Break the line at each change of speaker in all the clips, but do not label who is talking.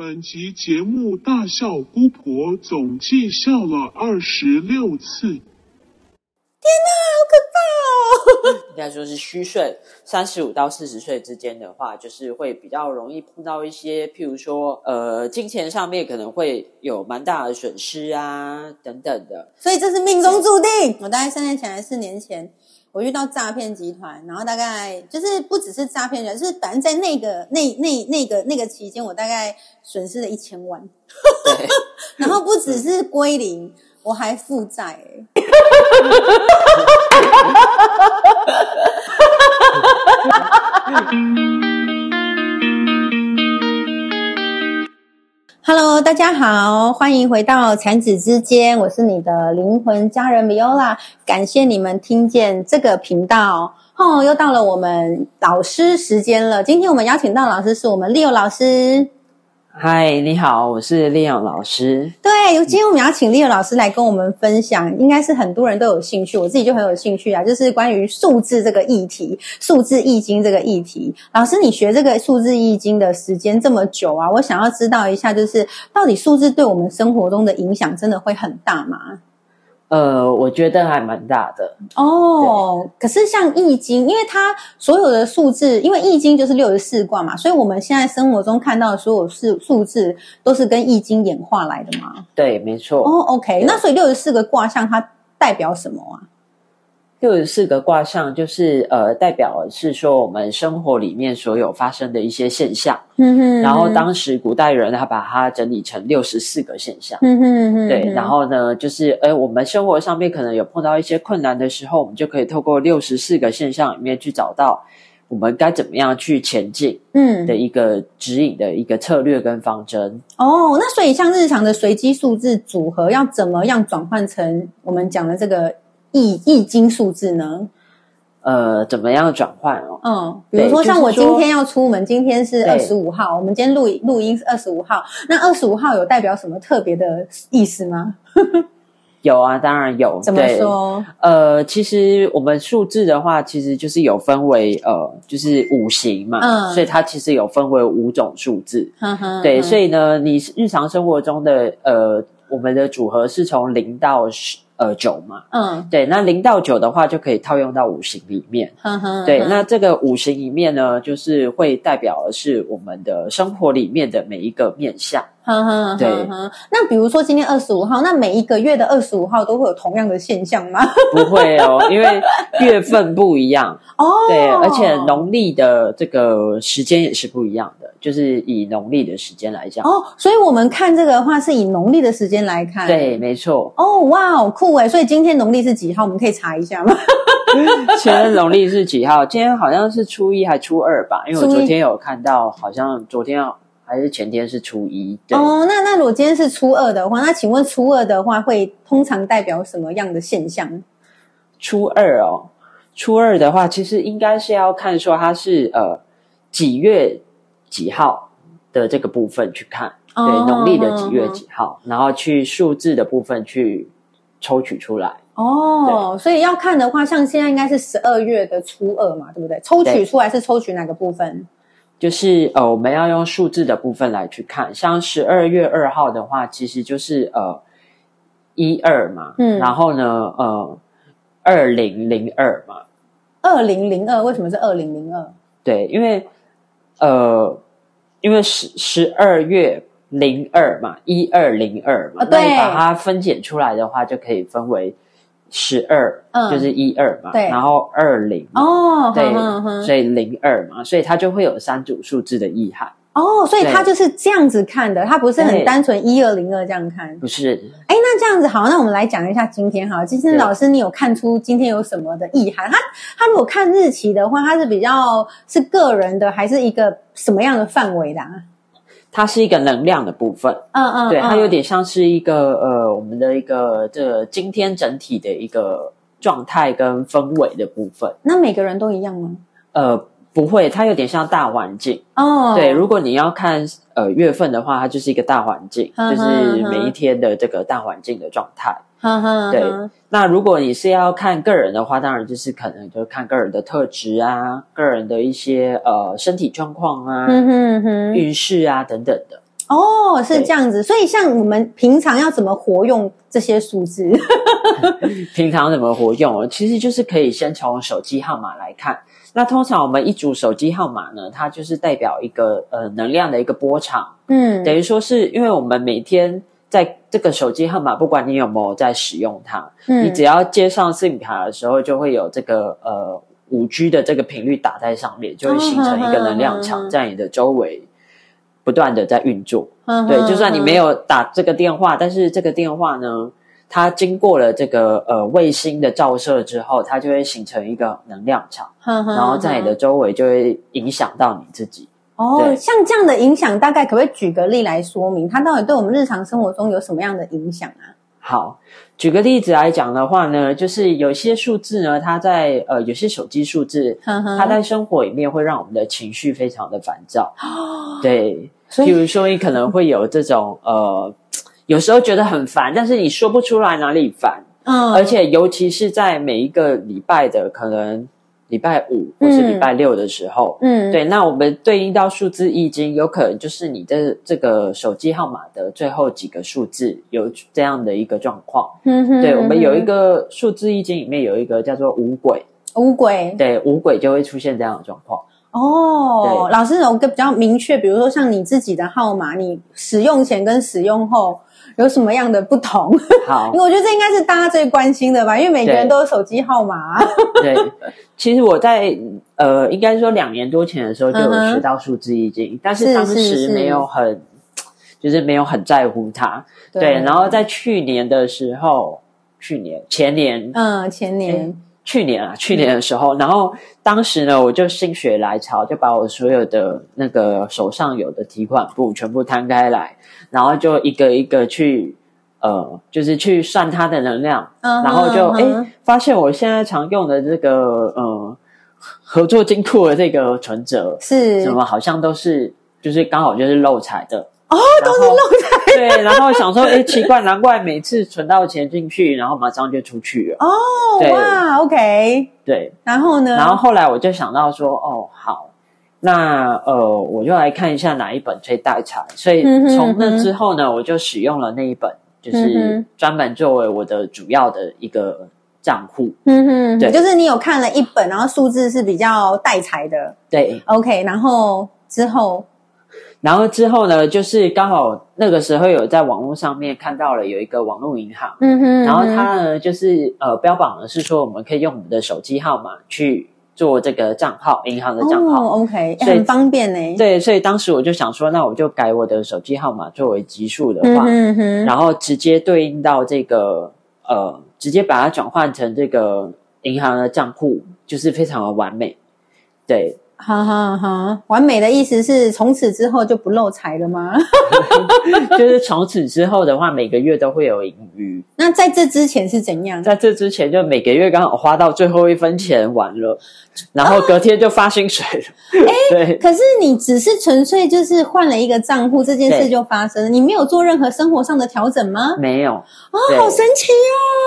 本集节目大笑姑婆总计笑了二十六次。
天哪，好可怕哦 应该说是虚岁，三十五到四十岁之间的话，就是会比较容易碰到一些，譬如说，呃，金钱上面可能会有蛮大的损失啊，等等的。
所以这是命中注定。我大概三年前还是四年前，我遇到诈骗集团，然后大概就是不只是诈骗人，就是反正在那个那那那个那个期间，我大概损失了一千万，然后不只是归零，我还负债、欸。Hello，大家好，欢迎回到产子之间，我是你的灵魂家人米尤拉感谢你们听见这个频道。哦，又到了我们老师时间了。今天我们邀请到老师是我们 Leo 老师。
嗨，你好，我是利用老师。
对，今天我们要请 Leo 老师来跟我们分享，应该是很多人都有兴趣，我自己就很有兴趣啊，就是关于数字这个议题，数字易经这个议题。老师，你学这个数字易经的时间这么久啊，我想要知道一下，就是到底数字对我们生活中的影响真的会很大吗？
呃，我觉得还蛮大的。
哦，可是像易经，因为它所有的数字，因为易经就是六十四卦嘛，所以我们现在生活中看到的所有数数字都是跟易经演化来的嘛。
对，没错。
哦，OK，那所以六十四个卦象它代表什么啊？
六十四个卦象就是呃，代表是说我们生活里面所有发生的一些现象。
嗯哼
然后当时古代人他把它整理成六十四个现象。
嗯哼哼
对，然后呢，就是呃，我们生活上面可能有碰到一些困难的时候，我们就可以透过六十四个现象里面去找到我们该怎么样去前进
嗯
的一个指引的一个策略跟方针。
哦，那所以像日常的随机数字组合，要怎么样转换成我们讲的这个易易经数字呢？
呃，怎么样转换哦？
嗯，比如
对
说像我今天要出门，今天是二十五号，我们今天录录音是二十五号，那二十五号有代表什么特别的意思吗？
有啊，当然有。
怎么
对
说？
呃，其实我们数字的话，其实就是有分为呃，就是五行嘛，
嗯
所以它其实有分为五种数字。
嗯哼
对，
哼
所以呢，你日常生活中的呃，我们的组合是从零到十呃九嘛。
嗯
对，那零到九的话，就可以套用到五行里面。
哼哼，
对，那这个五行里面呢，就是会代表的是我们的生活里面的每一个面相。
哼哼
对。
那比如说今天二十五号，那每一个月的二十五号都会有同样的现象吗？
不会哦，因为月份不一样。
哦，
对，而且农历的这个时间也是不一样的，就是以农历的时间来讲。
哦，所以我们看这个的话是以农历的时间来看。
对，。没错。
哦，哇，好酷哎！所以今天农历是几号？我们可以查一下吗？
今天农历是几号？今天好像是初一还初二吧？因为我昨天有看到，好像昨天还是前天是初一。对，
哦，那那如果今天是初二的话，那请问初二的话会通常代表什么样的现象？
初二哦，初二的话，其实应该是要看说它是呃几月几号的这个部分去看。对，
哦
农历的几月几号，然后去数字的部分去抽取出来。
哦，所以要看的话，像现在应该是十二月的初二嘛，对不对？抽取出来是抽取哪个部分？
就是呃，我们要用数字的部分来去看，像十二月二号的话，其实就是呃一二嘛，
嗯
然后呢呃二零零二嘛，
二零零二为什么是二零零二？
对，因为呃因为十十二月零二嘛，一二零二嘛，那你把它分解出来的话，就可以分为十二、
嗯
就是一二嘛，
对
然后二零
哦，
对，所以零二嘛，所以它就会有三组数字的意涵，
哦，所以他就是这样子看的，他不是很单纯一二零二这样看。
不是
哎，那这样子好，那我们来讲一下今天好了。今天老师，你有看出今天有什么的意涵？他他如果看日期的话，他是比较是个人的，还是一个什么样的范围的、啊？
它是一个能量的部分，
嗯嗯，
对，它有
嗯
点像是一个呃，我们的一个这个今天整体的一个状态跟氛围的部分。
那每个人都一样吗？
呃，不会，它有点像大环境。
哦，
对，如果你要看呃月份的话，它就是一个大环境，
嗯
就是每一天的这个大环境的状态。
呵呵，
对那如果你是要看个人的话，当然就是可能就是看个人的特质啊，个人的一些呃身体状况啊、运势啊等等的。
哦，是
对
这样子。所以像我们平常要怎么活用这些数字？
平常怎么活用？其实就是可以先从手机号码来看。那通常我们一组手机号码呢，它就是代表一个呃能量的一个波长，
嗯。
等于说是因为我们每天在这个手机号码，不管你有没有在使用它，
嗯
你只要接上 SIM 卡的时候，就会有这个呃五 G 的这个频率打在上面，就会形成一个能量场
嗯
在你的周围不断的在运作。
嗯
对，就算你没
有，
有打这个电话，但是这个电话呢，它经过了这个呃卫星的照射之后，它就会形成一个能量场，
然
然后在你的周围就会影响到你自己。
哦，像这样的影响，大概可不可以举个例来说明，它到底对我们日常生活中有什么样的影响啊？
好，举个例子来讲的话呢，就是有些数字呢，它在呃有些手机数字，它在生活里面会让我们的情绪非常的烦躁。对，譬如说你可能会有这种呃，有时候觉得很烦，但是你说不出来哪里烦，
嗯。
而且尤其是在每一个礼拜的可能礼拜五或是礼拜六的时候，
嗯，
对，那我们对应到数字易经，有可能就是你的这个手机号码的最后几个数字有这样的一个状况。
嗯哼
对，我们有一
嗯
个数字易经里面有一个叫做五鬼，
五鬼。
对，五鬼就会出现这样的状况。
哦，老师有个比较明确，比如说像你自己的号码，你使用前跟使用后有什么样的不同？
好。
因为，我觉得这应该是大家最关心的吧，因为每个人都有手机号码。
对，其实我在呃，应该说两年多前的时候就有学到数字易经，但
是
是当时没有很，就是没有很在乎它。对，然后在去年的时候，去年前年。
嗯，前年
去年啊，去年的时候，然后当时呢，我就心血来潮，就把我所有的那个手上有的提款簿全部摊开来，然后就一个一个去呃，就是去算它的能量，
嗯哼
然后就哎、发现我现在常用的这个呃合作金库的这个存折，
是
什么好像都是就是刚好就是漏财的。哦，都是漏财。对，然后想说，哎，奇怪，难怪每次存到钱进去，然后马上就出去了。
哦，哇，OK，
对，
然后呢？
然后后来我就想到说，哦，好，那呃，我就来看一下哪一本最带财。所以从那
嗯哼
之后呢，我就使用了那一本，就
嗯
是
哼
专门作为我的主要的一个账户。
嗯哼，
对
就是你有看了一本，然后数字是比较带财的
对
，，OK，然后之后，
然后之后呢，就是刚好那个时候有在网络上面看到了有一个网络银行，
嗯哼，
然后它呢就是呃标榜的是说我们可以用我们的手机号码去做这个账号，银行的账号。
哦，OK，
所以
很方便呢。
对，所以当时我就想说，那我就改我的手机号码作为级数的话，
嗯哼嗯哼，
然后直接对应到这个呃，直接把它转换成这个银行的账户，就是非常的完美。对，
哈哈哈，完美的意思是从此之后就不漏财了吗？
就是从此之后的话，每个月都会有盈余。
那在这之前是怎样？
在这之前，就每个月刚好花到最后一分钱完了，然后隔天就发薪水了。对，
可是你只是纯粹就是换了一个账户，这件事就发生了，你没有做任何生活上的调整吗？
没有。
哦，好神奇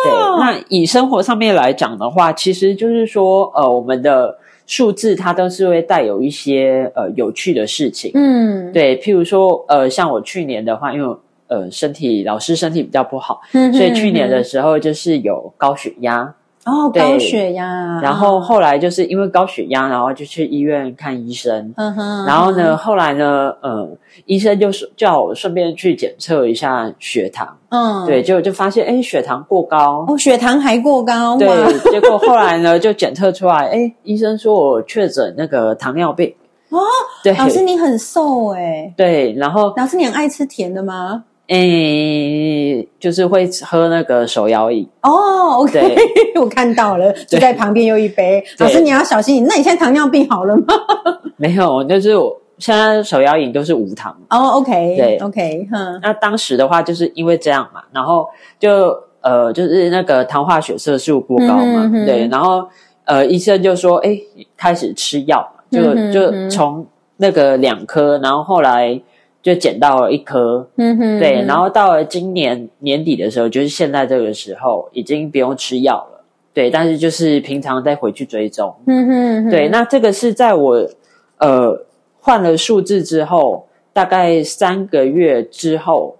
对，
哦！
那以生活上面来讲的话，其实就是说，呃，我们的数字它都是会带有一些呃有趣的事情。
嗯，
对，譬如说，呃，像我去年的话，因为呃身体老师身体比较不好，
嗯，
所以去年的
嗯
时候就是有高血压，
哼哦
对。
高血压，
然后后来就是因为高血压，然后就去医院看医生。
嗯哼，
然后呢，后来呢，呃，医生就是叫我顺便去检测一下血糖，
嗯，
对，结果就发现，哎，血糖过高，
哦，血糖还过高，哇，
对，结果后来呢，就检测出来，哎，医生说我确诊那个糖尿病。
哦，
对，
老师你很瘦哎，
对，然后
老师你很爱吃甜的吗？
诶，就是会喝那个手摇饮。
哦，OK，我看到了，就在旁边有一杯。老师你要小心，那你现在糖尿病好了吗？
没有，就是我现在手摇饮都是无糖。
哦，OK，
对
，OK，哼，
那当时的话，就是因为这样嘛，然后就呃，就是那个糖化血色素过高嘛，
嗯哼哼
对，然后呃，医生就说，哎，开始吃药嘛，就、就
哼
从那个两颗，然后后来就捡到了一颗，
嗯哼，
对，然后到了今年年底的时候，就是现在这个时候，已经不用吃药了。对，但是就是平常再回去追踪。
嗯哼，
对，那这个是在我呃换了数字之后大概三个月之后，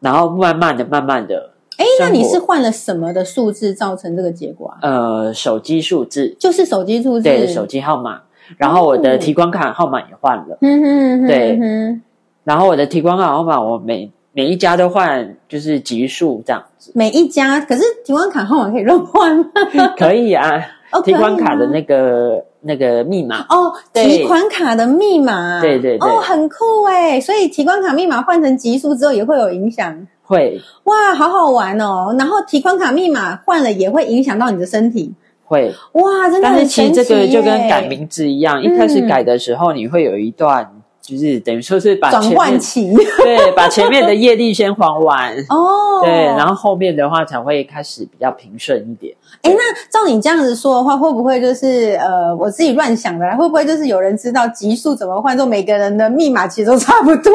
然后慢慢的、慢慢的，
哎，那你是换了什么的数字造成这个结果啊？
呃手机数字，
就是手机数字，
对手机号码，然后我的提款卡号码也换了，
嗯哼哼
对
哼，
然后我的提款卡号码我每每一家都换，就是级数这样子，
每一家可是提款卡号码可以乱换吗？
可以啊。
哦
提款卡的那个那个密码，
哦，提款卡的密码，
对对对。
哦，很酷哎！所以提款卡密码换成级数之后也会有影响，
会。
哇，好好玩哦！然后提款卡密码换了也会影响到你的身体，
会，
哇，真的
但是其实这个就跟改名字一样，一开始改的时候你会有一段，就是等于说是把
转换期
对，把前面的业力先还完。
哦，
对，然后后面的话才会开始比较平顺一点。
哎，那照你这样子说的话，会不会就是呃，我自己乱想的啦？会不会就是有人知道级数怎么换，就每个人的密码其实都差不多？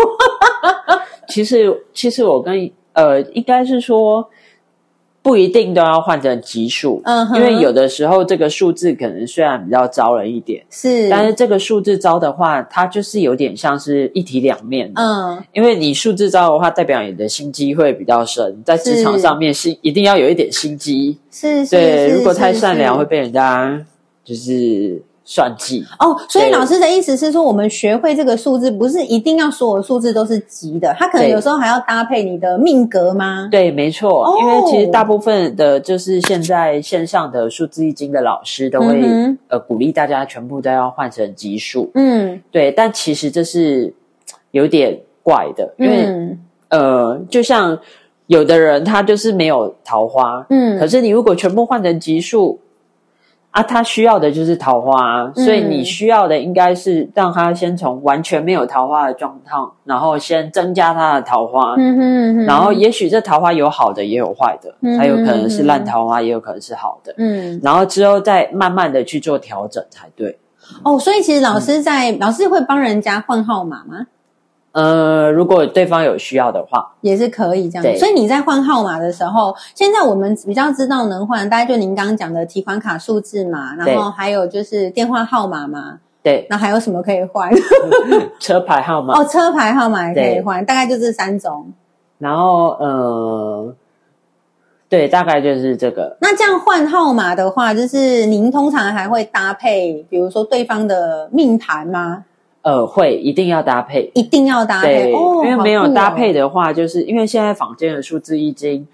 其实，其实我跟呃，应该是说不一定都要换成奇数，
嗯哼
因为有的时候这个数字可能虽然比较招人一点，
是，
但是这个数字招的话，它就是有点像是一体两面。
嗯，
因为你数字招的话，代表你的心机会比较深，在职场上面是一定要有一点心机。
是是，
对，
是
如果太善良
是
会被人家就是算计。
哦，所以老师的意思是说，我们学会这个数字，不是一定要所有数字都是吉的，它可能有时候还要搭配你的命格吗？
对，没错，
哦
因为其实大部分的，就是现在线上的数字易经的老师都会、
嗯
呃鼓励大家全部都要换成吉数。
嗯
对，但其实这是有点怪的，因为、
嗯
呃，就像有的人他就是没有桃花，
嗯，
可是你如果全部换成吉数。啊，他需要的就是桃花，
嗯
所以你需要的应该是让他先从完全没有桃花的状况，然后先增加他的桃花，
嗯哼嗯哼，
然后也许这桃花有好的，也有坏的，
嗯
它有可能是烂桃花，也有可能是好的。
嗯
然后之后再慢慢的去做调整才对。
哦，所以其实老师在、老师会帮人家换号码吗？
呃，如果对方有需要的话，
也是可以这样
对
所以你在换号码的时候，现在我们比较知道能换，大概就您刚刚讲的提款卡数字嘛，然后还有就是电话号码嘛，
对，
那还有什么可以换？
车牌号码，
哦，车牌号码也可以换，大概就这三种。
然后呃，对，大概就是这个。
那这样换号码的话，就是您通常还会搭配，比如说对方的命盘吗？
呃，会一定要搭配，
一定要搭配
因为没有搭配的话，就是因为现在坊间的数字易经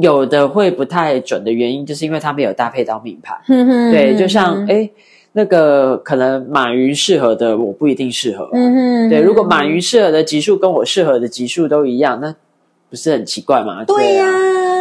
有的会不太准的原因，就是因为它没有搭配到命盘。
哼哼
对，就像
嗯
哎，那个可能马云适合的，我不一定适合。
嗯哼
对，如果马云适合的级数跟我适合的级数都一样，那不是很奇怪吗？
对呀、
啊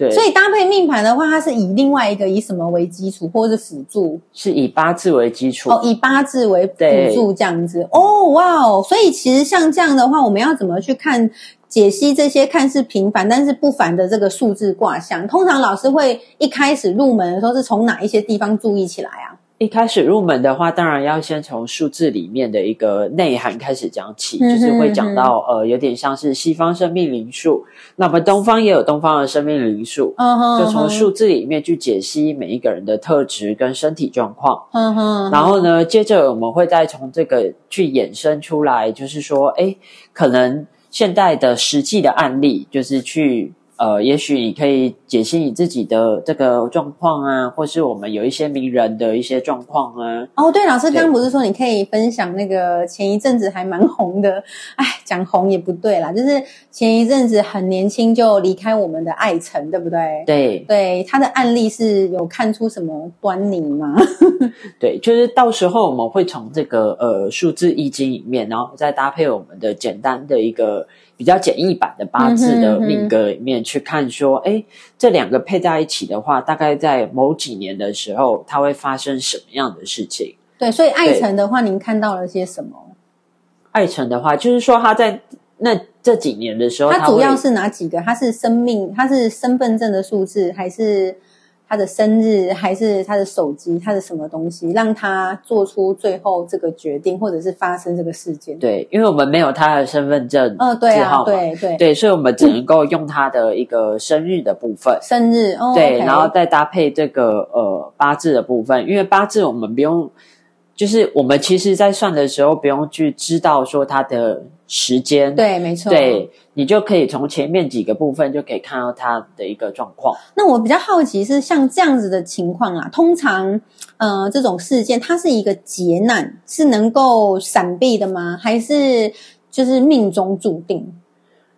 对，
所以搭配命盘的话，它是以另外一个以什么为基础，或是辅助？
是以八字为基础。
哦，以八字为辅助这样子。哦，哇哦！所以其实像这样的话，我们要怎么去看解析这些看似平凡但是不凡的这个数字卦象？通常老师会一开始入门的时候是从哪一些地方注意起来啊？
一开始入门的话，当然要先从数字里面的一个内涵开始讲起，
嗯
就是会讲到呃，有点像是西方生命灵数，那么东方也有东方的生命灵数，就从数字里面去解析每一个人的特质跟身体状况。
嗯哼，
然后呢，接着我们会再从这个去衍生出来，就是说，哎，可能现代的实际的案例，就是去呃，也许你可以解析你自己的这个状况啊，或是我们有一些名人的一些状况啊。
哦，对，老师刚刚不是说你可以分享那个前一阵子还蛮红的，哎，讲红也不对啦，就是前一阵子很年轻就离开我们的爱城，对不对？
对
对，他的案例是有看出什么端倪吗？
对，就是到时候我们会从这个呃数字易经里面，然后再搭配我们的简单的一个比较简易版的八字的命格里面去看，说，哎，这两个配在一起的话，大概在某几年的时候，它会发生什么样的事情？
对，所以爱晨的话，您看到了些什么？
爱辰的话，就是说他在那这几年的时候，他会
他主要是哪几个？他是生命，他是身份证的数字，还是他的生日，还是他的手机，他的什么东西，让他做出最后这个决定，或者是发生这个事件？
对，因为我们没有他的身份证
嗯、对啊，对对
对，所以我们只能够用他的一个生日的部分。
生日哦，
对然后再搭配这个呃八字的部分，因为八字我们不用，就是我们其实在算的时候不用去知道说他的时间，
对，没错，
对你就可以从前面几个部分就可以看到它的一个状况。
那我比较好奇是像这样子的情况啊，通常呃这种事件它是一个劫难，是能够闪避的吗？还是就是命中注定？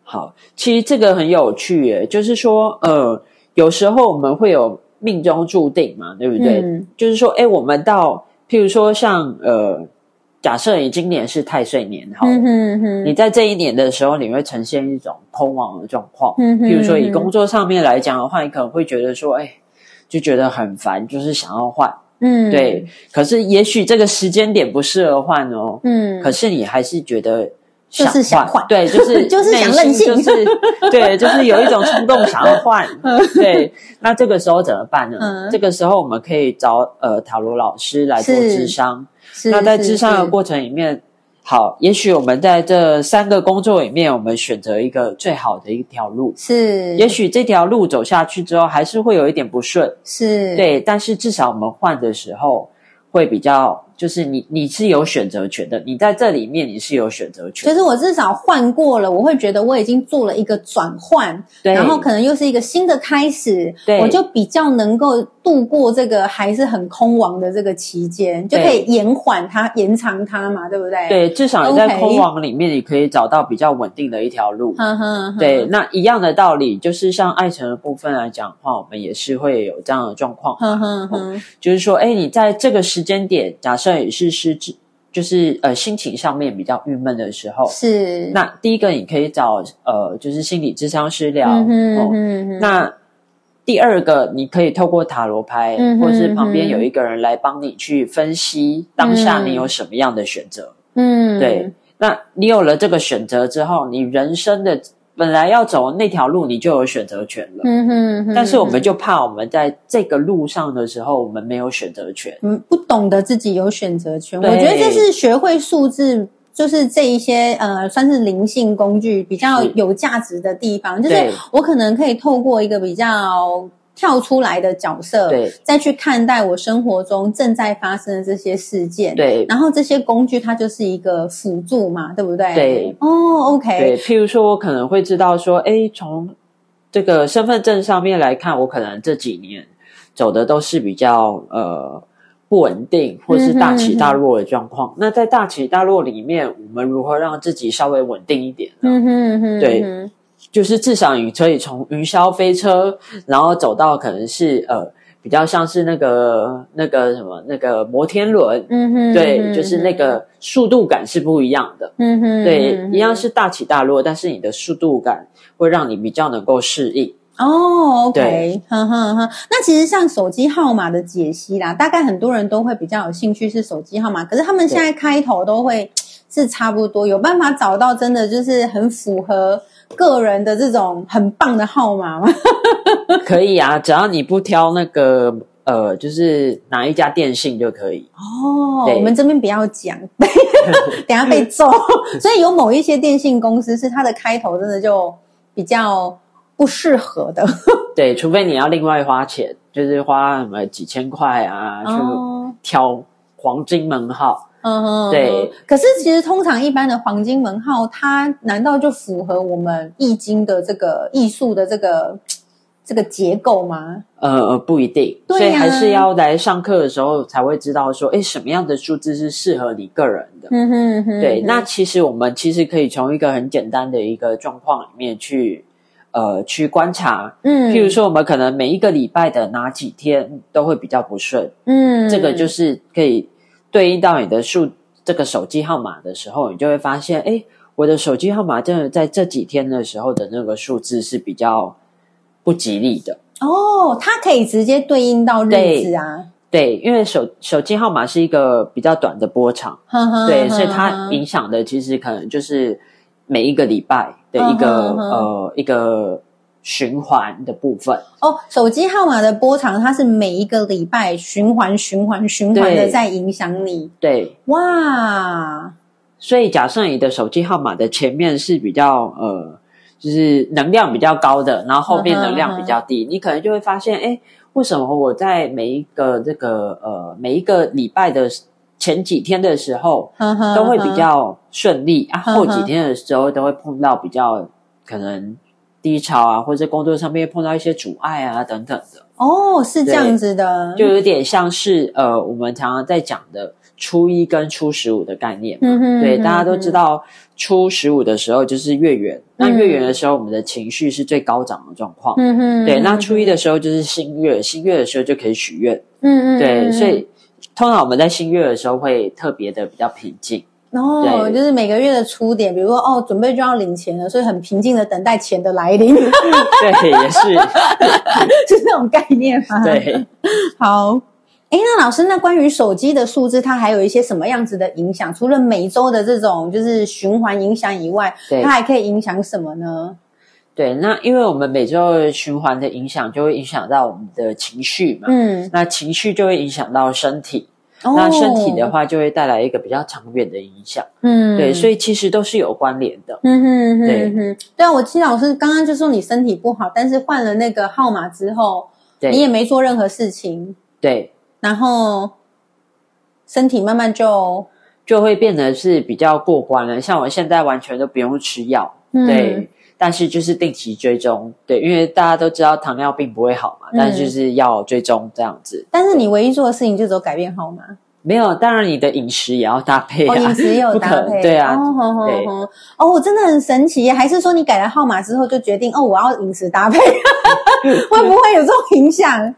好，其实这个很有趣耶，就是说呃，有时候我们会有命中注定嘛，对不对？
嗯
就是说，哎，我们到譬如说像呃，假设你今年是太岁年，好了，
嗯
你在这一年的时候，你会呈现一种空亡的状况。
嗯哼
譬如说，以
嗯
工作上面来讲的话，你可能会觉得说，哎，就觉得很烦，就是想要换。
嗯
对，可是也许这个时间点不适合换哦。
嗯，
可是你还是觉得
就是想换
对，就是
就是想任性
就是 对，就是有一种冲动想要换。对，那这个时候怎么办呢？
嗯
这个时候我们可以找呃塔罗老师来做智商。
是
那在
是
智商的过程里面，好，也许我们在这三个工作里面，我们选择一个最好的一条路。
是，
也许这条路走下去之后，还是会有一点不顺，
是。
对，但是至少我们换的时候会比较，就是你你是有选择权的，你在这里面你是有选择权的，
就是我至少换过了，我会觉得我已经做了一个转换，
对，
然后可能又是一个新的开始，
对
我就比较能够度过这个还是很空亡的这个期间，就可以延缓它、延长它嘛，对不对？，
对，至少你在空亡里面，你可以找到比较稳定的一条路。对，，那一样的道理，就是像爱情的部分来讲的话，我们也是会有这样的状况。
哼哼哼，
就是说，哎，你在这个时间点，假设也是失智，就是呃心情上面比较郁闷的时候，
是，
那第一个你可以找呃就是心理咨商师聊。
嗯嗯哼，
那第二个，你可以透过塔罗牌，
嗯哼
或是旁边有一个人来帮你去分析当下你有什么样的选择。
嗯，
对，那你有了这个选择之后，你人生的本来要走那条路，你就有选择权了。
嗯哼哼，
但是我们就怕我们在这个路上的时候，我们没有选择权。
嗯不懂得自己有选择权，我
对
觉得这是学会数字。就是这一些呃，算是灵性工具比较有价值的地方，就是我可能可以透过一个比较跳出来的角色，
对
再去看待我生活中正在发生的这些事件。，
对
然后这些工具它就是一个辅助嘛，对不对？
对
哦，OK，
对，譬如说，我可能会知道说，哎，从这个身份证上面来看，我可能这几年走的都是比较呃不稳定，或是大起大落的状况。那在大起大落里面，我们如何让自己稍微稳定一点呢？
嗯哼嗯哼，
对就是至少你可以从云霄飞车，然后走到可能是呃比较像是那个那个什么那个摩天轮，
嗯哼，
对，
嗯
就是那，个速度感是不一样的。
嗯哼，
对，
嗯
一样是大起大落，但是你的速度感会让你比较能够适应。
哦，OK，
对
哼哼哼。那其实像手机号码的解析啦，大概很多人都会比较有兴趣是手机号码，可是他们现在开头都会是差不多，有办法找到真的就是很符合个人的这种很棒的号码吗？
可以啊，只要你不挑那个呃，就是哪一家电信就可以。
哦，我们这边不要讲，等下被揍。所以有某一些电信公司是它的开头真的就比较不适合的。
对，除非你要另外花钱，就是花什么几千块啊，去
哦，
挑黄金门号。
嗯哼，
对。
可是其实通常一般的黄金门号，它难道就符合我们易经的这个艺术的这个 这个结构吗？
呃，不一定，所以还是要来上课的时候才会知道说，哎，什么样的数字是适合你个人的。
嗯哼嗯哼，
对，
嗯
那其实我们其实可以从一个很简单的一个状况里面去，呃，去观察。
嗯，
譬如，说，我们可能每一个礼拜的哪几天都会比较不顺，
嗯，
这个就是可以对应到你的数这个手机号码的时候，你就会发现，哎，我的手机号码真的在这几天的时候的那个数字是比较不吉利的。
哦，它可以直接对应到日子啊，
对，因为手手机号码是一个比较短的波长，
呵呵
对，
呵
所以它影响的其实可能就是每一个礼拜的一个呃一个循环的部分。
哦，手机号码的波长，它是每一个礼拜循环、循环、循环的在影响你。
对，
哇，
所以假设你的手机号码的前面是比较呃，就是能量比较高的，然后后面能量比较低，你可能就会发现，哎，为什么我在每一个这个呃每一个礼拜的前几天的时候都会比
呵
较顺利啊，后几天的时候都会碰到比较可能低潮啊，或者工作上面碰到一些阻碍啊等等的，
哦，是这样子的，
就有点像是呃我们常常在讲的初一跟初十五的概念嘛。
嗯哼
对，
嗯
大家都知道初十五的时候就是月圆，那
嗯
月圆的时候我们的情绪是最高涨的状况。
嗯哼，
对，那
嗯
初一的时候就是新月，新月的时候就可以许愿。
嗯嗯，
对，
嗯
所以通常我们在新月的时候会特别的比较平静。
哦，
对
就是每个月的初点，比如说哦，准备就要领钱了，所以很平静的等待钱的来临，
对，也是
是这种概念吗？，
对。
好。哎，那老师，那关于手机的数字，它还有一些什么样子的影响？除了每周的这种就是循环影响以外，
对
它还可以影响什么呢？
对，那因为我们每周的循环的影响，就会影响到我们的情绪嘛。
嗯，
那情绪就会影响到身体，
哦。
那身体的，话就会带来一个比较长远的影响。
嗯，
对，所
以，
其实都是有关联的。
嗯哼哼
对。
哼，对啊，我记得老师刚刚就说你身体不好，但是换了那个号码之后，
对，
你也没做任何事情，
对，
然后身体慢慢就
就会变得是比较过关了。像我现在完全都不用吃药，
嗯。
对，但是就是定期追踪，对，因为大家都知道糖尿病不会好嘛，
嗯。
但是就是要追踪这样子。
但是你唯一做的事情就只有改变号码，
没有，当然你的饮食也要搭配
哦，
啊，
饮食也有搭配，
对啊，
哦，吼吼
对。
吼哦，真的很神奇耶，还是说你改了号码之后就决定哦，我要饮食搭配，会不会有这种影响？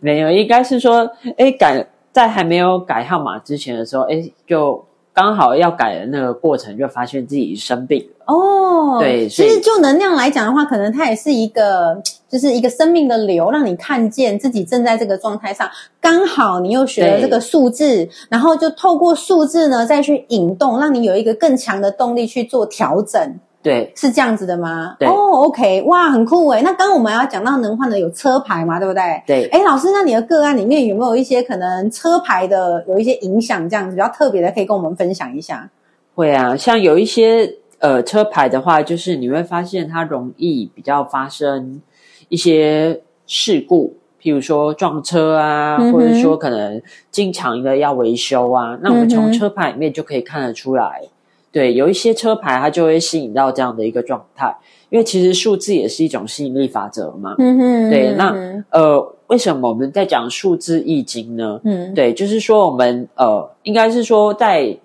没有，应该是说，哎，改在还没有改号码之前的时候，哎，就刚好要改的那个过程，就发现自己生病了。
哦，
对
其实就能量来讲的话，可能它也是一个，就是一个生命的流，让你看见自己正在这个状态上。刚好你又学了这个数字，然后就透过数字呢再去引动，让你有一个更强的动力去做调整。
对
是这样子的吗？
对
哦，OK，哇，很酷诶。那刚刚我们要讲到能换的有车牌嘛，对不对？
对，
哎，老师，那你的个案里面有没有一些可能车牌的有一些影响，这样子比较特别的，可以跟我们分享一下？
会啊，像有一些呃车牌的话，就是你会发现它容易比较发生一些事故，譬如说撞车啊，
嗯
或者说可能经常的要维修啊。那我们从车牌里面就可以看得出来，对，有一些车牌它就会吸引到这样的一个状态，因为其实数字也是一种吸引力法则嘛。
嗯哼
对，那
嗯
呃，为什么我们在讲数字易经呢？
嗯，
对，就是说我们呃，应该是说在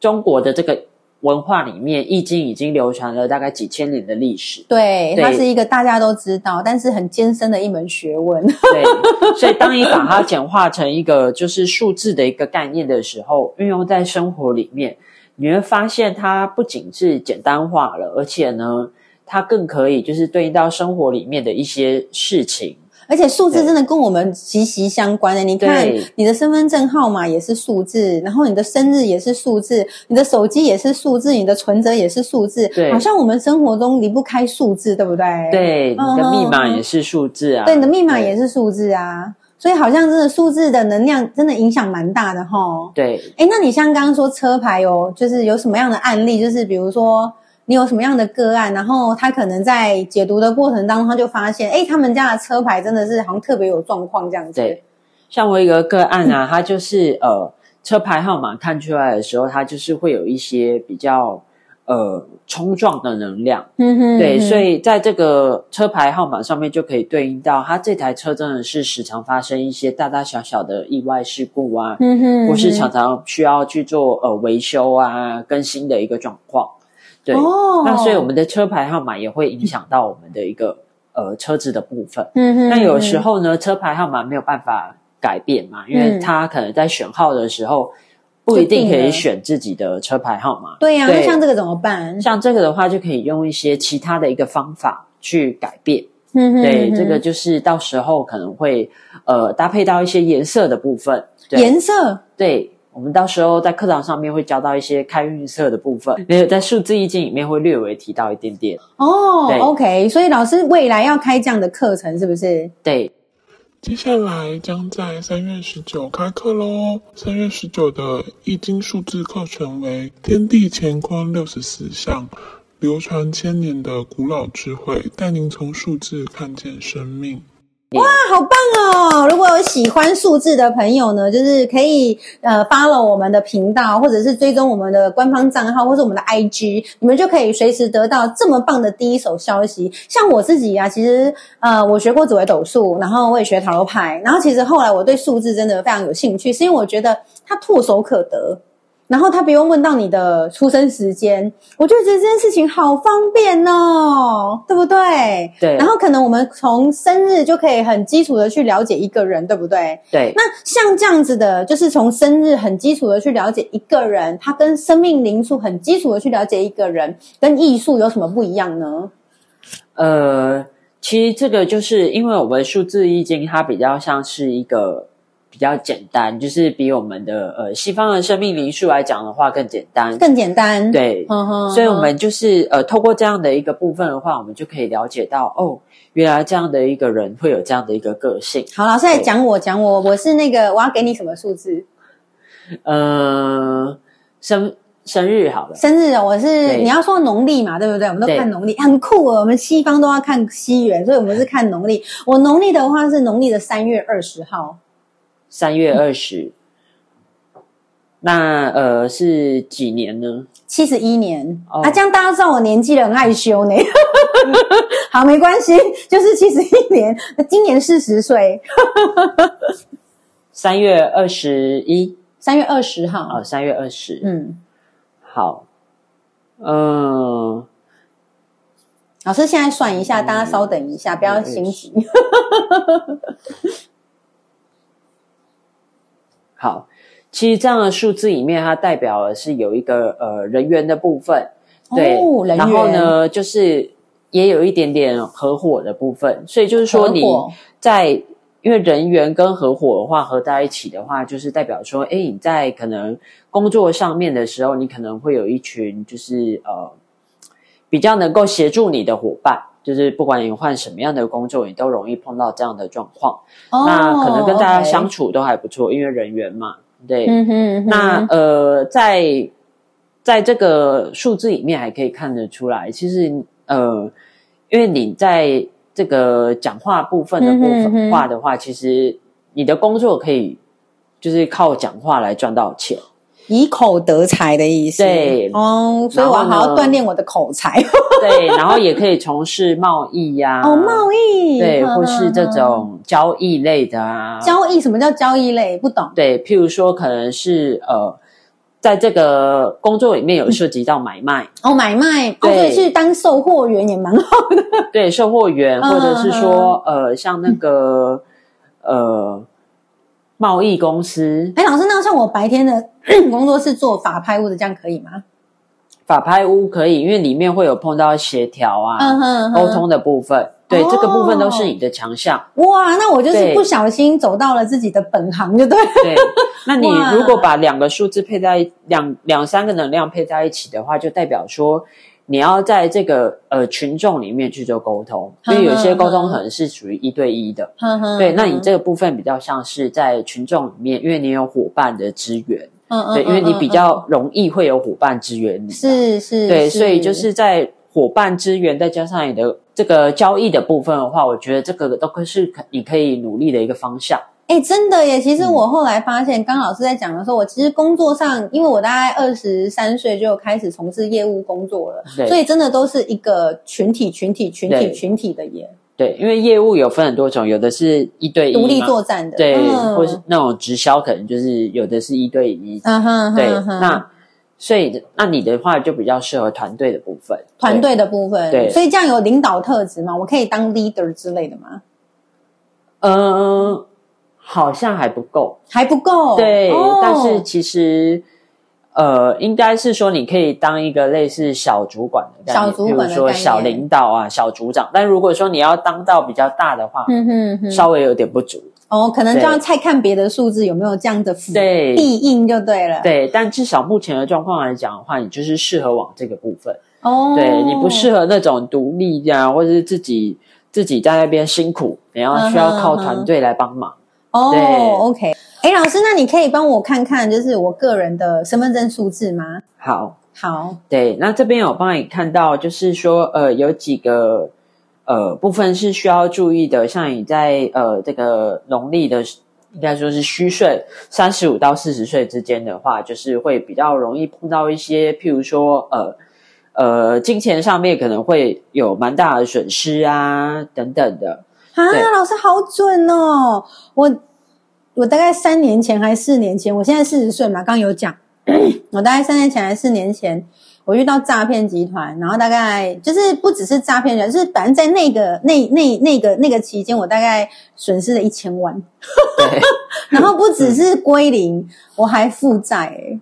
中国的这个文化里面，《易经》已经流传了大概几千年的历史。
对，
对
它是一个大家都知道，但是很艰深的一门学问。
对，所以当你把它简化成一个就是数字的一个概念的时候，运用在生活里面，你会发现它不仅是简单化了，而且呢，它更可以就是对应到生活里面的一些事情。
而且数字真的跟我们息息相关的。你看，你的身份证号码也是数字，然后你的生日也是数字，你的手机也是数字，你的存折也是数字，
对
好像我们生活中离不开数字，对不对？
对，你的密码
嗯
也是数字啊。
对，你的密码也
是。
是数字啊，所以好像真的数字的能量真的影响蛮大的哈。
对，
哎，那你像刚刚说车牌哦，就是有什么样的案例？就是比如说你有什么样的个案，然后他可能在解读的过程当中，他就发现，哎，他们家的车牌真的是好像特别有状况这样子。
对，像我有一个个案啊，他就是呃车牌号码看出来的时候，它就是会有一些比较呃冲撞的能量。
嗯哼，
对，所
以
以在这个车牌号码上面就可以对应到，它这台车真的是时常发生一些大大小小的意外事故啊，
嗯哼，
或是常常需要去做呃维修啊、更新的一个状况。对，
哦，
那所以我们的车牌号码也会影响到我们的一个呃车子的部分。
嗯哼，
那有时
候
候呢，车牌号码没有办法改变嘛，因为它可能在选号的时候不一定可以选自己的车牌号码。
对呀、
对
那像这个怎么办？
像这个的话，就可以用一些其他的一个方法去改变。
嗯哼
对，这个就是到时候可能会呃搭配到一些颜色的部分。对
颜色
对，我们到时候在课堂上面会教到一些开运色的部分，没有在数字易经里面会略微提到一点点。
哦
对
，OK，所以老师未来要开这样的课程，是不是？
对，
接下来将在三月十九开课喽。三月十九的易经数字课程为“天地乾坤六十四象”，流传千年的古老智慧，带您从数字看见生命。
哇，好棒哦！如果有喜欢数字的朋友呢，就是可以呃 follow 我们的频道，或者是追踪我们的官方账号，或者我们的 IG，你们就可以随时得到这么棒的第一手消息。像我自己啊，其实呃，我学过紫微斗数，然后我也学塔罗牌，然后其实后来我对数字真的非常有兴趣，是因为我觉得它唾手可得。然后他不用问到你的出生时间，我就觉得这件事情好方便哦，对不对？
对
然后可能我们从生日就可以很基础的去了解一个人，对不对？
对，
那像这样子的，就是从生日很基础的去了解一个人，他跟生命灵数很基础的去了解一个人，跟艺术有什么不一样呢？
呃，其实这个就是因为我们数字易经，它比较像是一个比较简单，就是比我们的呃西方的生命灵数来讲的话更简单。
更简单，，
对，所以我们就是呃透过这样的一个部分的话，我们就可以了解到哦，原来这样的一个人会有这样的一个个性。
好，老师来讲我讲我，我是那个我要给你什么数字？
呃，生生日好了，
生日哦，我是你要说农历嘛，对不对？我们都看农历，很酷哦。我们西方都要看西元，所以我们是看农历。我农历的话是农历的三月二十号，
三月二十。那呃是几年呢？
七十一年、
哦
啊，这样大家知道我年纪了，很害羞呢。好，没关系，就是七十一年，今年四十岁，
三月二十一
三月二十号。
哦，三月二十。
嗯，
好，嗯，
老师现在算一下，大家稍等一下，不要心急。
好。其实这样的数字里面，它代表的是有一个呃人员的部分，对，
哦人员
然后呢，就是也有一点点合伙的部分，所以就是说你在因为人员跟合伙的话合在一起的话，就是代表说，哎，你在可能工作上面的时候，你可能会有一群就是呃比较能够协助你的伙伴。就是不管你换什么样的工作，你都容易碰到这样的状况。
哦
那可能跟大家相处都还不错，因为人员嘛，对。
嗯哼嗯哼，
那呃，在在这个数字里面还可以看得出来，其实呃，因为你在这个讲话部分的部
嗯哼嗯哼
分话的话，其实你的工作可以就是靠讲话来赚到钱。
以口得财的意思。
对
哦，所以我要好好锻炼我的口才。
对，然后也可以从事贸易呀、
哦，贸易
对，或是这种交易类的啊，
交易，什么叫交易类？不懂。
对，譬如说可能是呃，在这个工作里面有涉及到买卖。
哦，买卖，哦，
对
所以去当售货员也蛮好的。
对，售货员，
嗯
或者是说，呃，像那个，呃，贸易公司、
哎，老师，那像我白天的 工作是做法拍屋的，这样可以吗？
法拍屋可以，因为里面会有碰到协调啊、
嗯哼，
沟通的部分，对，
哦。
这个部分都是你的强项。
哇，那我就是不小心走到了自己的本行，就。对，
那你如果把两个数字配在两两三个能量配在一起的话，就代表说你要在这个呃群众里面去做沟通，因为有些沟通可能是属于一对一的。对，那你这个部分比较像是在群众里面，因为你有伙伴的支援，
嗯嗯
对，因为你比较容易会有伙伴支援你，
是是，
对，所以就是在伙伴支援再加上你的这个交易的部分的话，我觉得这个都可是可你可以努力的一个方向。
哎，真的耶！其实
嗯
我后来发现，刚老师在讲的时候，我其实工作上，因为我大概二十三岁就开始从事业务工作了，所以真的都是一个群体、群体、群体、群体的耶，
对，因为业务有分很多种，有的是一对一嘛，
独立作战的，
对，
嗯
或是那种直销，可能就是有的是一对一，
嗯哼，
对，那所以那你的话就比较适合团队的部分，
团队的部分，
对
所以这样有领导特质吗？我可以当 leader 之类的吗？
嗯，好像还不够，
还不够，
对，
哦
但是其实。呃，应该是说你可以当一个类似小主管的概念，
小主管
比如说小领导啊、小组长。但如果说你要当到比较大的话，
嗯哼哼，
稍微有点不足。
哦，可能就要再看别的数字有没有这样的符
对
必应就对了，，
对，但至少目前的状况来讲的话，你就是适合往这个部分。
哦，
对你不适合那种独立呀、或者是自己自己在那边辛苦，你要需要靠团队来帮忙。
哦
对
，OK，哎，老师，那你可以帮我看看，就是我个人的身份证数字吗？
好，
好，
对，那这边有帮你看到，就是说，呃，有几个呃部分是需要注意的，像你在呃这个农历的应该说是虚岁三十五到四十岁之间的话，就是会比较容易碰到一些，譬如说呃呃金钱上面可能会有蛮大的损失啊等等的。
啊，老师好准哦！我我大概三年前还是四年前，我现在四十岁嘛，刚刚有讲，我大概三年前还是四年前，我遇到诈骗集团，然后大概就是不只是诈骗人，就是反正在那个那那那个那个期间，我大概损失了一千万，
对，
然后不只是归零，我还负债、欸，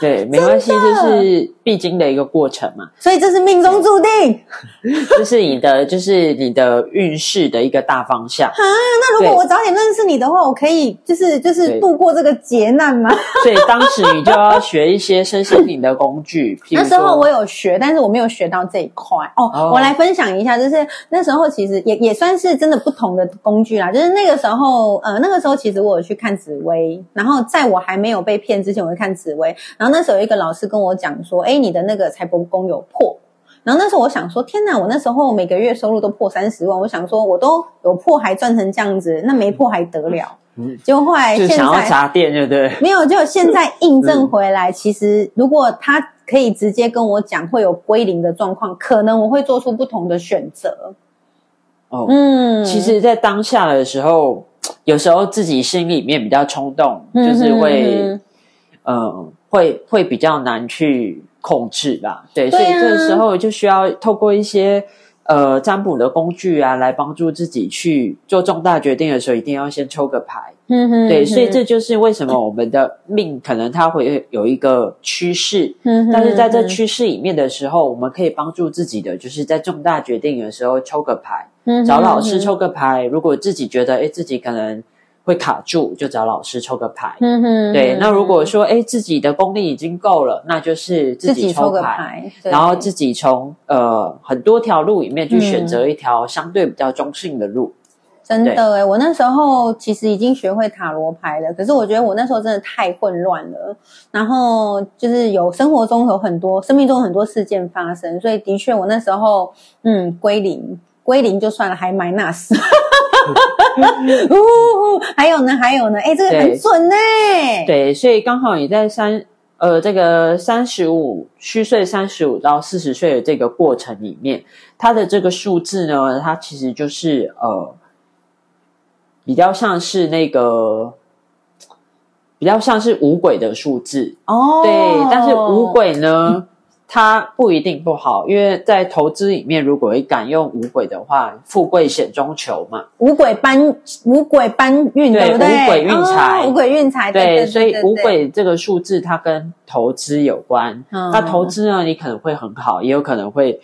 对，没关系，就是必经的一个过程嘛，
所以这是命中注定。
这是你的，就是你的运势的一个大方向啊。
那如果我早点认识你的话，我可以就是就是度过这个劫难吗？
所以当时你就要学一些身心灵的工具，
那时候我有学，但是我没有学到这一块哦。
哦
我来分享一下，就是那时候其实也也算是真的不同的工具啦。就是那个时候，呃，那个时候其实我有去看紫薇，然后在我还没有被骗之前，我会看紫薇。然后那时候有一个老师跟我讲说：“哎，你的那个财帛宫有破。”然后那时候我想说：“天哪！我那时候每个月收入都破三十万，我想说我都有破还赚成这样子，那没破还得了？”
嗯
结果后来
就
现在
想要砸店，对不对？
没有，就现在印证回来，其实如果他可以直接跟我讲会有归零的状况，可能我会做出不同的选择。
哦，
嗯，
其实，在当下的时候，有时候自己心里面比较冲动，
嗯
就是会
嗯，
呃，会会比较难去控制吧。对，
对啊
所以这个时候就需要透过一些呃占卜的工具啊，来帮助自己去做重大决定的时候，一定要先抽个牌。
嗯哼
对，所以这就是为什么我们的命可能它会有一个趋势，但是在这趋势里面的时候，我们可以帮助自己的，就是在重大决定的时候抽个牌，
嗯
找老师抽个牌。如果自己觉得诶自己可能会卡住，就找老师抽个牌。
嗯哼，
对，那如果说哎自己的功力已经够了，那就是自
自
己
己抽个
抽牌。然后自己从呃很多条路里面去选
嗯
择一条相对比较中性的路，
真的哎，我那时候其实已经学会塔罗牌了，可是我觉得我那时候真的太混乱了。然后就是有生活中有很多生命中有很多事件发生，所以的确我那时候嗯归零归零就算了，还 minus。呜，还有呢，还有呢，哎，这个很
对
准呢。
对，所以刚好你在三呃这个三十五虚岁三十五到四十岁的这个过程里面，它的这个数字呢，它其实就是呃比较像是那个比较像是五鬼的数字，
哦，
对，但是五鬼呢。它不一定不好，因为在投资里面，如果你敢用五鬼的话，富贵险中求嘛。
五鬼搬五鬼搬运，
对
对不对？
五鬼运财
哦五鬼运财，对
对，
对，
所以五，鬼这个数字它跟投资有关。
嗯
那投资呢，你可能会很好，也有可能会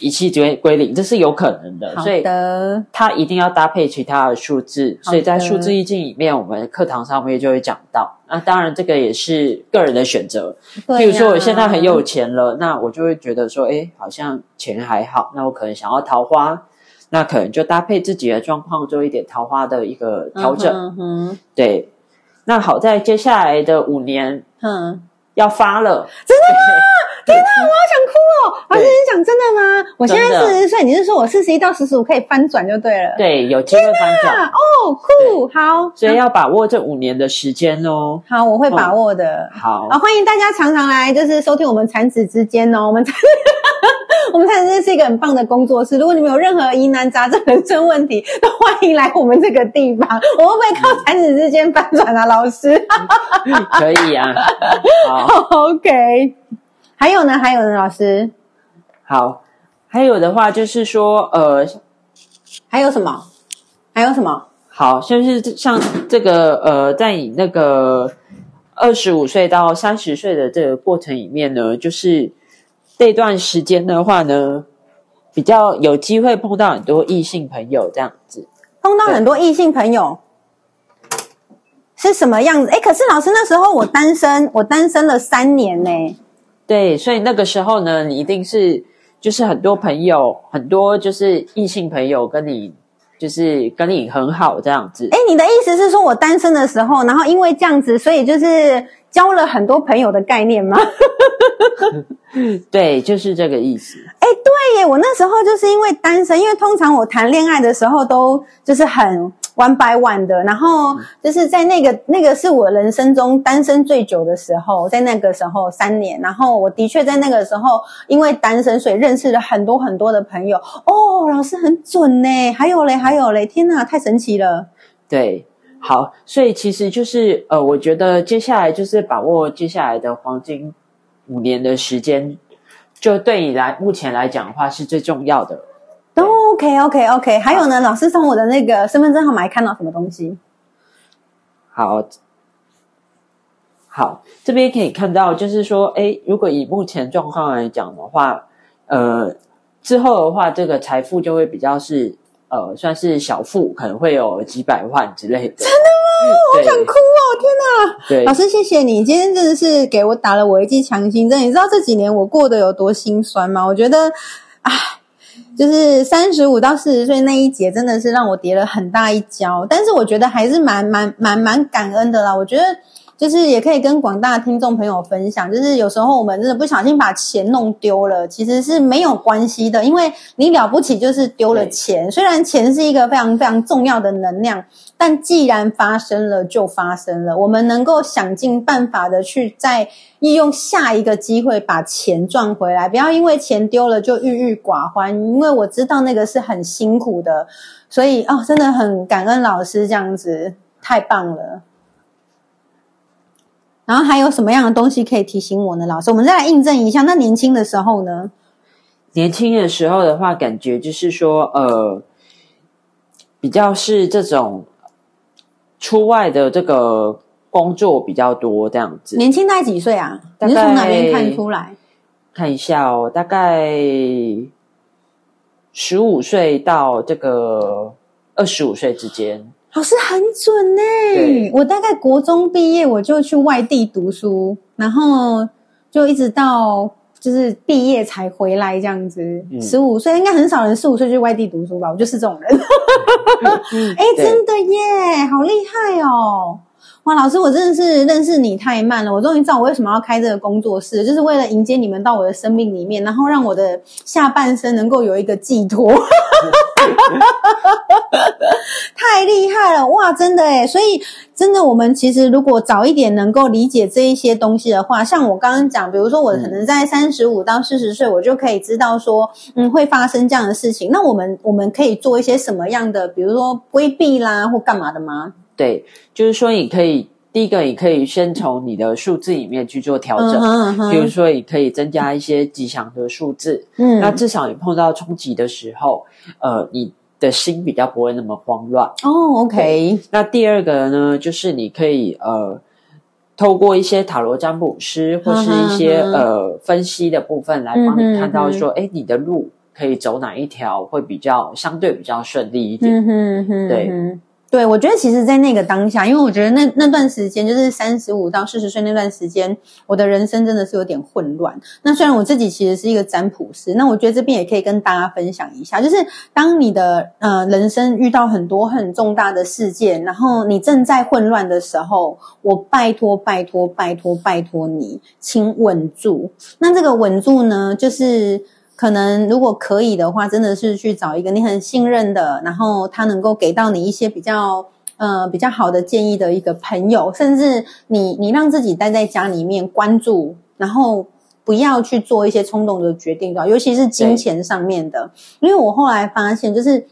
一气归归零，这是有可能的。
好
所以
的，
它一定要搭配其他的数字。所以在数字意境里面，我们课堂上面就会讲到。那当然，这个也是个人的选择。
对
譬如说，我现在很有钱了，那我就会觉得说，哎，好像钱还好，那我可能想要桃花，那可能就搭配自己的状况做一点桃花的一个调整。
嗯哼
对，那好在接下来的五年
嗯哼，
要发了，真的吗
天哪，我好想哭哦！老师，你讲真的吗？我现在四十岁，你是说我四十一到四十五可以翻转就对了？
对，有机会翻转，
哦，酷，好，
所以要把握这五年的时间哦。
好，我会把握的。
好
啊，，欢迎大家常常来，就是收听我们产子之间哦。我们 我们产子之间是一个很棒的工作室。如果你们有任何疑难杂症、人生问题，都欢迎来我们这个地方。我会不会靠产子之间翻转啊，老师
可以啊。好？
OK。还有呢？还有呢，老师？
好，还有的话就是说，呃，
还有什么？还有什么？
好，就是像这个呃，在你那个二十五岁到三十岁的这个过程里面呢，就是这段时间的话呢，比较有机会碰到很多异性朋友这样子。
碰到很多异性朋友是什么样子？哎，可是老师那时候我单身，我单身了三年呢。
对，所以那个时候呢，你一定是就是很多朋友，很多就是异性朋友跟你就是跟你很好这样子。
哎，你的意思是说我单身的时候，然后因为这样子，所以就是交了很多朋友的概念吗？
对，就是这个意思。
哎，对耶，我那时候就是因为单身，因为通常我谈恋爱的时候都就是很 one by one 的，然后就是在那个那个是我人生中单身最久的时候，在那个时候三年，然后我的确在那个时候因为单身，所以认识了很多很多的朋友。哦，老师很准呢，还有嘞，还有嘞，天哪，太神奇了！
对，好，所以其实就是呃，我觉得接下来就是把握接下来的黄金五年的时间，就对你来目前来讲的话是最重要的。
都 OK OK OK，还有呢，老师从我的那个身份证号码看到什么东西？
好，好，这边可以看到，就是说，哎，如果以目前状况来讲的话，呃，之后的话，这个财富就会比较是呃，算是小富，可能会有几百万之类的。
真的吗？我想哭哦！天哪！
对，
老师，谢谢你，今天真的是给我打了我一剂强心针。你知道这几年我过得有多心酸吗？我觉得，唉。就是三十五到四十岁那一节，真的是让我跌了很大一跤。但是我觉得还是蛮蛮蛮蛮感恩的啦。我觉得就是也可以跟广大听众朋友分享，就是有时候我们真的不小心把钱弄丢了，其实是没有关系的，因为你了不起就是丢了钱。虽然钱是一个非常非常重要的能量。但既然发生了，就发生了。我们能够想尽办法的去再利用下一个机会把钱赚回来，不要因为钱丢了就郁郁寡欢。因为我知道那个是很辛苦的，所以哦，真的很感恩老师这样子，太棒了。然后还有什么样的东西可以提醒我呢？老师，我们再来印证一下。那年轻的时候呢？
年轻的时候的话，感觉就是说，呃，比较是这种。出外的这个工作比较多，这样子。
年轻大概几岁啊？你是从哪边看出来？
看一下哦，大概十五岁到这个二十五岁之间。
老师很准呢。我大概国中毕业，我就去外地读书，然后就一直到。就是毕业才回来这样子，十五岁应该很少人十五岁去外地读书吧？我就是这种人。哎，真的耶，好厉害哦！哇，老师，我真的是认识你太慢了。我终于知道我为什么要开这个工作室，就是为了迎接你们到我的生命里面，然后让我的下半生能够有一个寄托。太厉害了哇！真的诶所以真的，我们其实如果早一点能够理解这一些东西的话，像我刚刚讲，比如说我可能在三十五到四十岁，我就可以知道说，嗯，会发生这样的事情。那我们我们可以做一些什么样的，比如说规避啦，或干嘛的吗？
对，就是说你可以第一个，你可以先从你的数字里面去做调整，比如说你可以增加一些吉祥的数字，嗯，那至少你碰到冲击的时候，呃，你。的心比较不会那么慌乱
哦。OK，
那第二个呢，就是你可以呃，透过一些塔罗占卜师或是一些呃分析的部分来帮你看到说，哎，你的路可以走哪一条会比较相对比较顺利一点。对。
对，我觉得其实，在那个当下，因为我觉得那那段时间，就是三十五到四十岁那段时间，我的人生真的是有点混乱。那虽然我自己其实是一个占卜师，那我觉得这边也可以跟大家分享一下，就是当你的呃人生遇到很多很重大的事件，然后你正在混乱的时候，我拜托拜托拜托拜托你，请稳住。那这个稳住呢，就是。可能如果可以的话，真的是去找一个你很信任的，然后他能够给到你一些比较呃比较好的建议的一个朋友，甚至你你让自己待在家里面关注，然后不要去做一些冲动的决定，对吧？尤其是金钱上面的，因为我后来发现，就是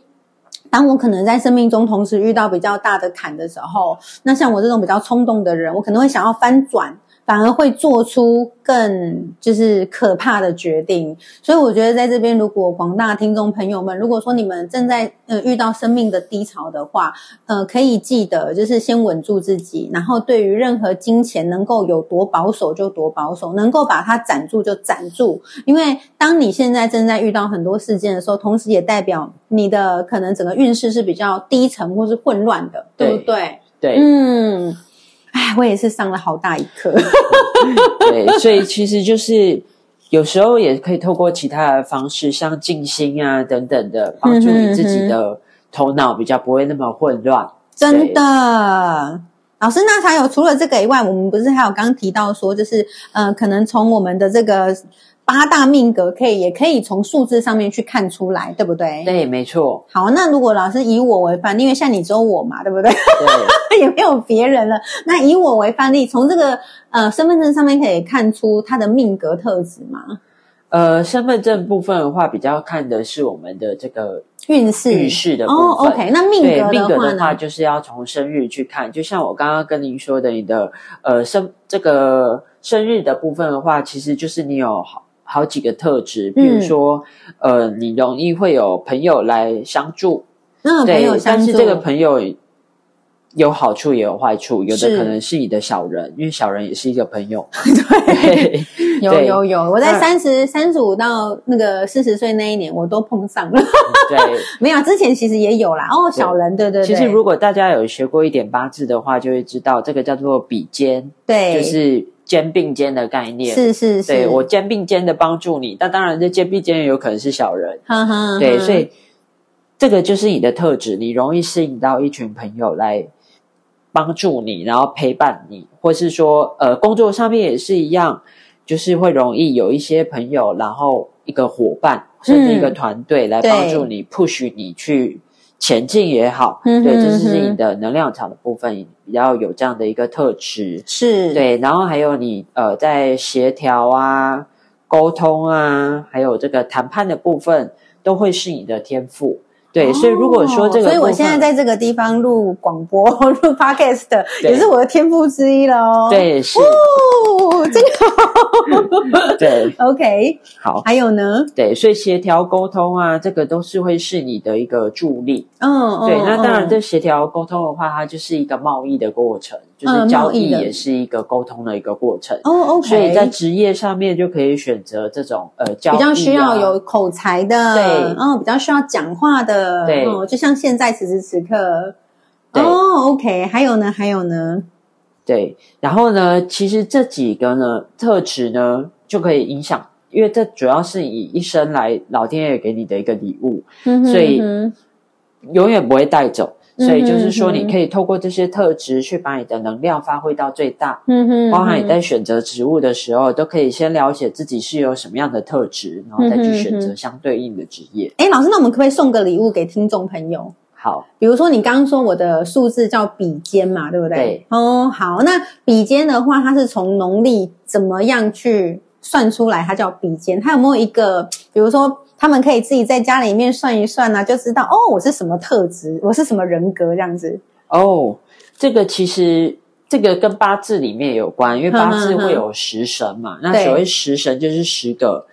当我可能在生命中同时遇到比较大的坎的时候，那像我这种比较冲动的人，我可能会想要翻转。反而会做出更就是可怕的决定，所以我觉得在这边，如果广大听众朋友们，如果说你们正在呃遇到生命的低潮的话，呃，可以记得就是先稳住自己，然后对于任何金钱能够有多保守就多保守，能够把它攒住就攒住，因为当你现在正在遇到很多事件的时候，同时也代表你的可能整个运势是比较低沉或是混乱的，对不对？
对，
嗯。哎，我也是上了好大一课。
对，所以其实就是有时候也可以透过其他的方式，像静心啊等等的，帮助你自己的头脑比较不会那么混乱。
真的，老师，那还有除了这个以外，我们不是还有刚提到说，就是呃，可能从我们的这个八大命格可以也可以从数字上面去看出来，对不对？。
对，没错，
好，那如果老师以我为范例，因为像你只有我嘛，对不对？
对。
也没有别人了。那以我为范例，从这个呃身份证上面可以看出他的命格特质吗？
呃，身份证部分的话，比较看的是我们的这个
运势
运势的部分哦。
，OK，那命格的话
命格的话，
呢？
就是要从生日去看。就像我刚刚跟您说的，你的呃生这个生日的部分的话，其实就是你有好好几个特质，比如
嗯
说、呃，你容易会有朋友来相助，
那朋
对
友，相助，
但是这个朋友有好处也有坏处，有的可能是你的小人，因为小人也是一个朋友。
对。
对
有有有，我在
那
三十三十五到那个四十岁那一年，我都碰上了。
对。
没有，之前其实也有啦。哦，小人，对对对，
其实如果大家有学过一点八字的话，就会知道这个叫做比肩，
对，
就是肩并肩的概念。
是是是，
对我肩并肩的帮助你，但当然这肩并肩也有可能是小人。
哈哈，
对，所以这个就是你的特质，你容易吸引到一群朋友来帮助你，然后陪伴你，或是说呃工作上面也是一样，就是会容易有一些朋友，然后一个伙伴甚至一个团队来帮助你、push 你去前进也好，对，这是你的能量场的部分，比较有这样的一个特质。
是，
对，然后还有你呃在协调啊、沟通啊，还有这个谈判的部分，都会是你的天赋。对，所以如果说这个，
哦所以我现在在这个地方录广播、录 podcast 也是我的天赋之一了哦。，
对是，对
，OK。
好，
还有呢？
对，所以协调沟通啊，这个都是会是你的一个助力。
嗯，嗯
对，那当然，
嗯。
这协调沟通的话，它就是一个贸易的过程，就是
嗯
交易也是一个沟通的一个过程。
哦，OK，
所以在职业上面就可以选择这种呃交易、啊、
比较需要有口才的，
对。
嗯，比较需要讲话的，
对。
嗯，就像现在此时此刻，哦，OK，还有呢，还有呢，
对，然后呢，其实这几个呢特质呢就可以影响，因为这主要是以一生来老天爷给你的一个礼物，
嗯
所以
嗯
永远不会带走。所以就是说，你可以透过这些特质去把你的能量发挥到最大。
嗯哼，
包含你在选择植物的时候，都可以先了解自己是有什么样的特质，然后再去选择相对应的职业。
哎，老师，那我们可不可以送个礼物给听众朋友？
好，
比如说你刚刚说我的数字叫比肩嘛，对不对？
对。
哦，好，那比肩的话，它是从农历怎么样去算出来？它叫比肩，它有没有一个，比如说他们可以自己在家里面算一算啊，就知道哦，我是什么特质，我是什么人格这样子。
哦，这个其实这个跟八字里面有关，因为八字会有食神嘛。那所谓食神就是十个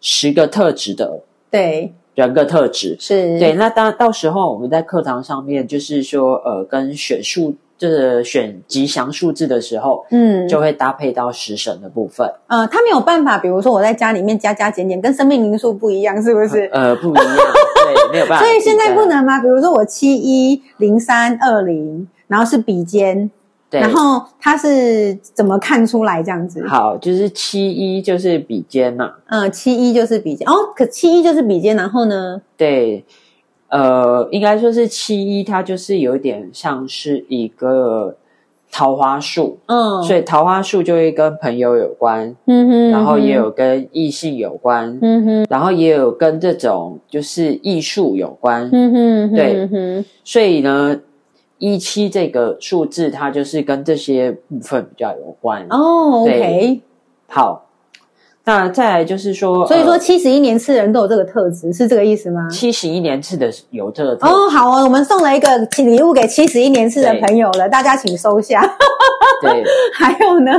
十个特质的
对，
人格特质。
是，
对，那当到时候我们在课堂上面就是说，呃，跟选数就是选吉祥数字的时候，
嗯，
就会搭配到食神的部分。
呃，他没有办法，比如说我在家里面加加减减，跟生命灵数不一样，是不是？
呃，不一样，对，没有办法。
所以现在不。能吗？比如说我七一零三二零，然后是比肩，
对，
然后它是怎么看出来这样子？
好，就是七一就是比肩嘛，
嗯，七一就是比肩哦，可七一就是比肩，然后呢？
对，呃，应该说是七一，它就是有点像是一个桃花树，
嗯，
所以桃花树就会跟朋友有关，
嗯哼，
然后也有跟异性有关，
嗯哼，
然后也有跟这种就是艺术有关，
嗯哼，
对。
嗯哼，
所以呢，一七这个数字它就是跟这些部分比较有关。
哦
对
，OK，
好，那再来就是说，
所以说
呃
七十一年次的人都有这个特质，是这个意思吗？
七十一年次的有这个特质。
哦，好哦，我们送了一个礼物给七十一年次的朋友了，大家请收下。
对。
还有呢？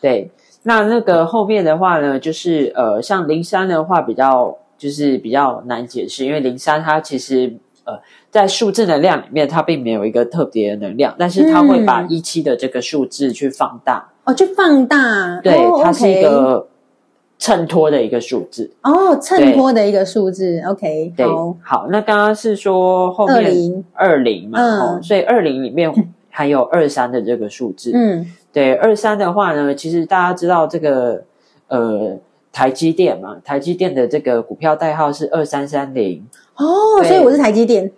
对，那那个后面的话呢，就是呃，像零三的话比较就是比较难解释，因为零三它其实呃在数字能量里面它并没有一个特别的能量，但是它会把
嗯。
一七的这个数字去放大，
哦，去放大，
对，
哦
它是一个衬托的一个数字。
哦，衬托的一个数字，OK，
对，
好，
好，那刚刚是说后面
20
二零嘛，
嗯。
哦，所以二零里面还有二三的这个数字，
嗯。
对，二三的话呢，其实大家知道这个呃台积电嘛，台积电的这个股票代号是二三三零，
哦，所以我是台积电。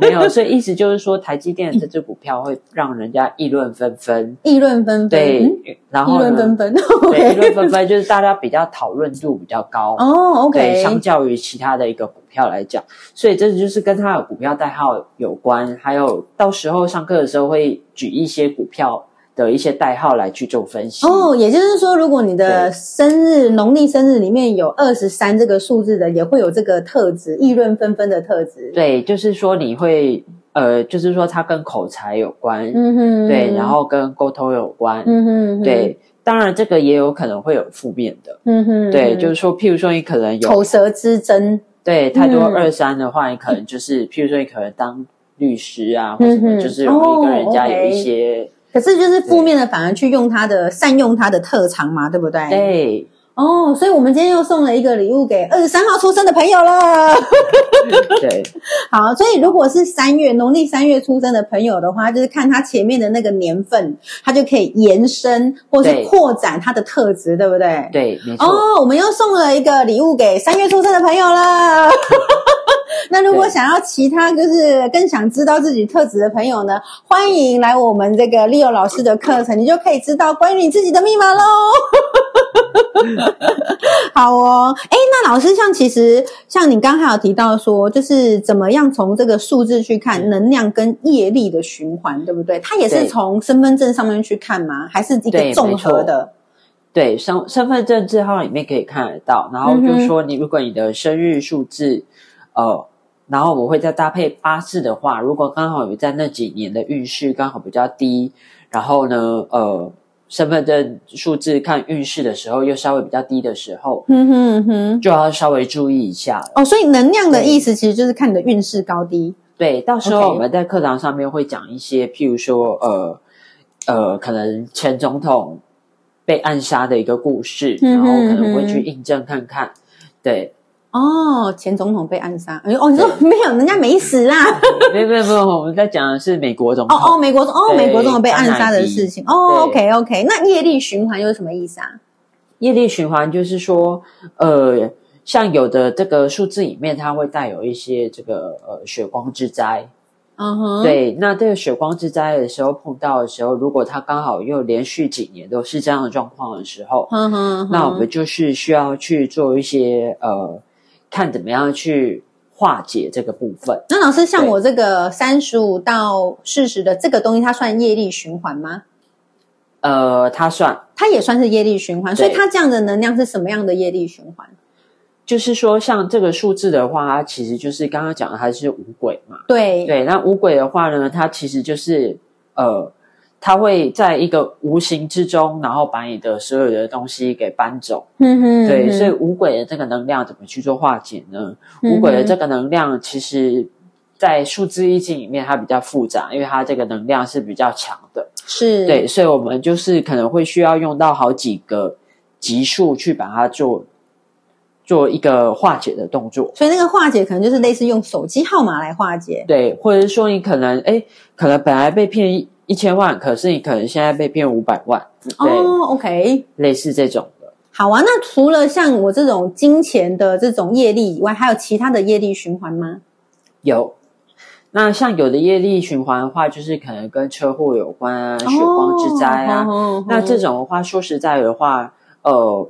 没有，所以意思就是说台积电这只股票会让人家议论纷纷，
议论纷纷，
对
嗯，
然后议
论纷纷
对，议论纷纷就是大家比较讨论度比较高，
哦
对，相
，OK，
较于其他的一个股票来讲，所以这就是跟它的股票代号有关，还有到时候上课的时候会举一些股票的一些代号来去做分析。
哦，也就是说，如果你的生日农历生日里面有二十三这个数字的，也会有这个特质，议论纷纷的特质。，
对，就是说你会呃，就是说它跟口才有关，
嗯哼，
对，然，后跟沟通有关，
嗯哼，
对。当然，这个也有可能会有负面的，
嗯哼，
对，
嗯
就是说，譬如说你可能有
口舌之争，
对太多
嗯
二三的话，你可能就是，譬如说你可能当律师啊，或什么，
嗯
就是容易跟人家
哦
有一些
可是就是负面的，反而去用他的善用他的特长嘛，对不对？。
对
哦，所以我们今天又送了一个礼物给二十三号出生的朋友了。
对
好，所以如果是三月农历三月出生的朋友的话，就是看他前面的那个年份，他就可以延伸或是扩展他的特质，对不对？。
对，没错。
哦，我们又送了一个礼物给三月出生的朋友了。那如果想要其他就是更想知道自己特质的朋友呢，欢迎来我们这个 Leo 老师的课程，你就可以知道关于你自己的密码喽。好哦，哎，那老师像其实像你刚才有提到说，就是怎么样从这个数字去看能量跟业力的循环，对不对？它也是
对
从身份证上面去看吗？还是一个
对
综合的？
对，身身份证字号里面可以看得到，然后就说你如果你的生日数字，呃，然后我们会再搭配八字的话，如果刚好有在那几年的运势刚好比较低，然后呢，呃，身份证数字看运势的时候又稍微比较低的时候，
哼哼哼。
就要稍微注意一下了。
哦，所以能量的意思其实就是看你的运势高低。
对，到时候我们在课堂上面会讲一些，譬如说，呃呃，可能前总统被暗杀的一个故事，然后可能会去印证看看。对，
哦，前总统被暗杀。哎哦，你说没有，人家没死啊。
没有没有没有，我们在讲的是美国总
哦
统。
哦，美国哦，
对
美国总统被暗杀的事情。哦，OK OK，那业力循环又是什么意思啊？
业力循环就是说，呃，像有的这个数字里面，它会带有一些这个呃血光之灾。
嗯哼，，
对，那这个血光之灾的时候碰到的时候，如果它刚好又连续几年都是这样的状况的时候，
哼哼，
那我们就是需要去做一些呃，看怎么样去化解这个部分。
那老师像我这个三十五到四十的这个东西，它算业力循环吗？
呃，它算
它也算是业力循环，所以
对
它这样的能量是什么样的业力循环？
就是说，像这个数字的话，它其实就是刚刚讲的，它是五鬼嘛。
对，
对，那五鬼的话呢，它其实就是呃，它会在一个无形之中，然后把你的所有的东西给搬走。
嗯哼，
对，所以五鬼的这个能量怎么去做化解呢？
嗯
五鬼的这个能量，其实在数字意境里面它比较复杂，因为它这个能量是比较强的。
是，
对，所以我们就是可能会需要用到好几个级数去把它做做一个化解的动作。
所以那个化解可能就是类似用手机号码来化解。
对，或者是说你可能哎，可能本来被骗一一千万，可是你可能现在被骗五百万，对，
哦，OK，
类似这种的。
好啊。那除了像我这种金钱的这种业力以外，还有其他的业力循环吗？
有。那像有的业力循环的话，就是可能跟车祸有关啊、血光之灾啊。
哦
那这种的话，说实在的话，呃，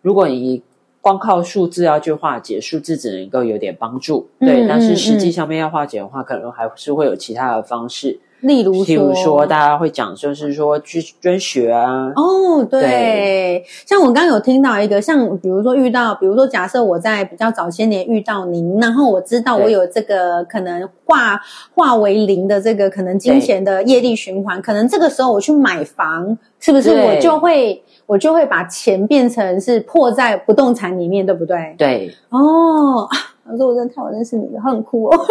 如果你光靠数字要去化解，数字只能够有点帮助，对。
嗯
但是实际上面要化解的话，可能还是会有其他的方式，
例如
譬如说大家会讲，就是说去捐血啊，
哦，对，
对。
像我刚刚有听到一个，像比如说遇到，比如说假设我在比较早些年遇到您，然后我知道我有这个可能化化为零的这个可能金钱的业力循环，可能这个时候我去买房，是不是我就会我就会把钱变成是破在不动产里面，对不对？
对。
哦，啊老师，我真的太我认识你了，很酷哦。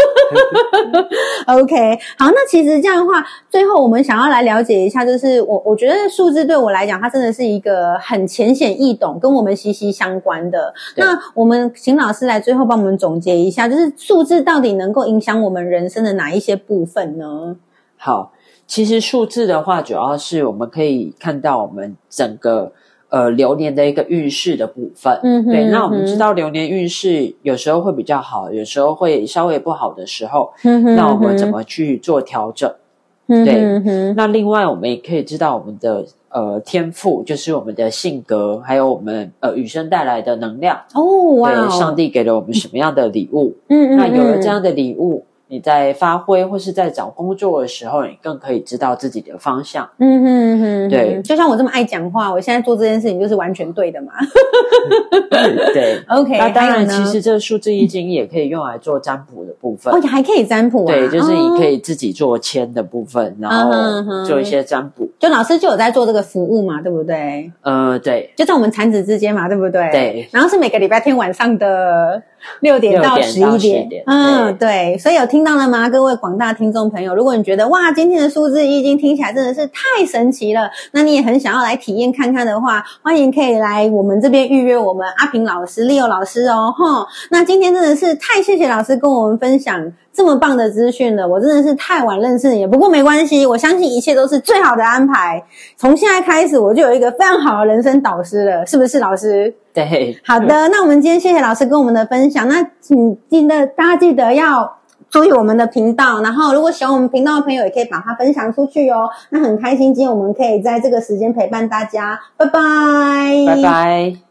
OK，好，那其实这样的话，最后我们想要来了解一下，就是我我觉得数字对我来讲，它真的是一个很浅显易懂，跟我们息息相关的。那我们请老师来最后帮我们总结一下，就是数字到底能够影响我们人生的哪一些部分呢？
好，其实数字的话，主要是我们可以看到我们整个呃流年的一个运势的部分。
嗯哼
对，那我们知道流年运势有时候会比较好，有时候会稍微不好的时候，
嗯哼
那我们怎么去做调整？
嗯哼
对那另外我们也可以知道我们的呃天赋，就是我们的性格，还有我们呃与生带来的能量。
哦，
对，上帝给了我们什么样的礼物？
嗯嗯，
那有了这
嗯
样的礼物，你在发挥或是在找工作的时候，你更可以知道自己的方向。
嗯哼哼，
对
就像我这么爱讲话，我现在做这件事情就是完全对的嘛。
对
OK，
那当然，其实这个数字易经也可以用来做占卜的部分。
哦，还可以占卜啊，
对，就是你可
以，
自己做签的部分，然后做一些占卜。
就老师就有在做这个服务嘛，对不对？
呃，对，
就在我们产子之间嘛，对不对？
对。
然后是每个礼拜天晚上的六点到十一点
点，
嗯，对。所以有听到了吗，各位广大听众朋友？如果你觉得哇，今天的数字易经听起来真的是太神奇了，那你也很想要来体验看看的话，欢迎可以来我们这边预约我们阿平老师、Leo 老师哦，吼。那今天真的是太谢谢老师跟我们分享这么棒的资讯了，我真的是太晚认识你了，不过没关系，我相信一切都是最好的安排。从现在开始，我就有一个非常好的人生导师了，是不是，老师？
对，
好的，那我们今天谢谢老师跟我们的分享。那请记得大家记得要注意我们的频道，然后如果喜欢我们频道的朋友，也可以把它分享出去哦。那很开心，今天我们可以在这个时间陪伴大家，拜拜，
拜拜。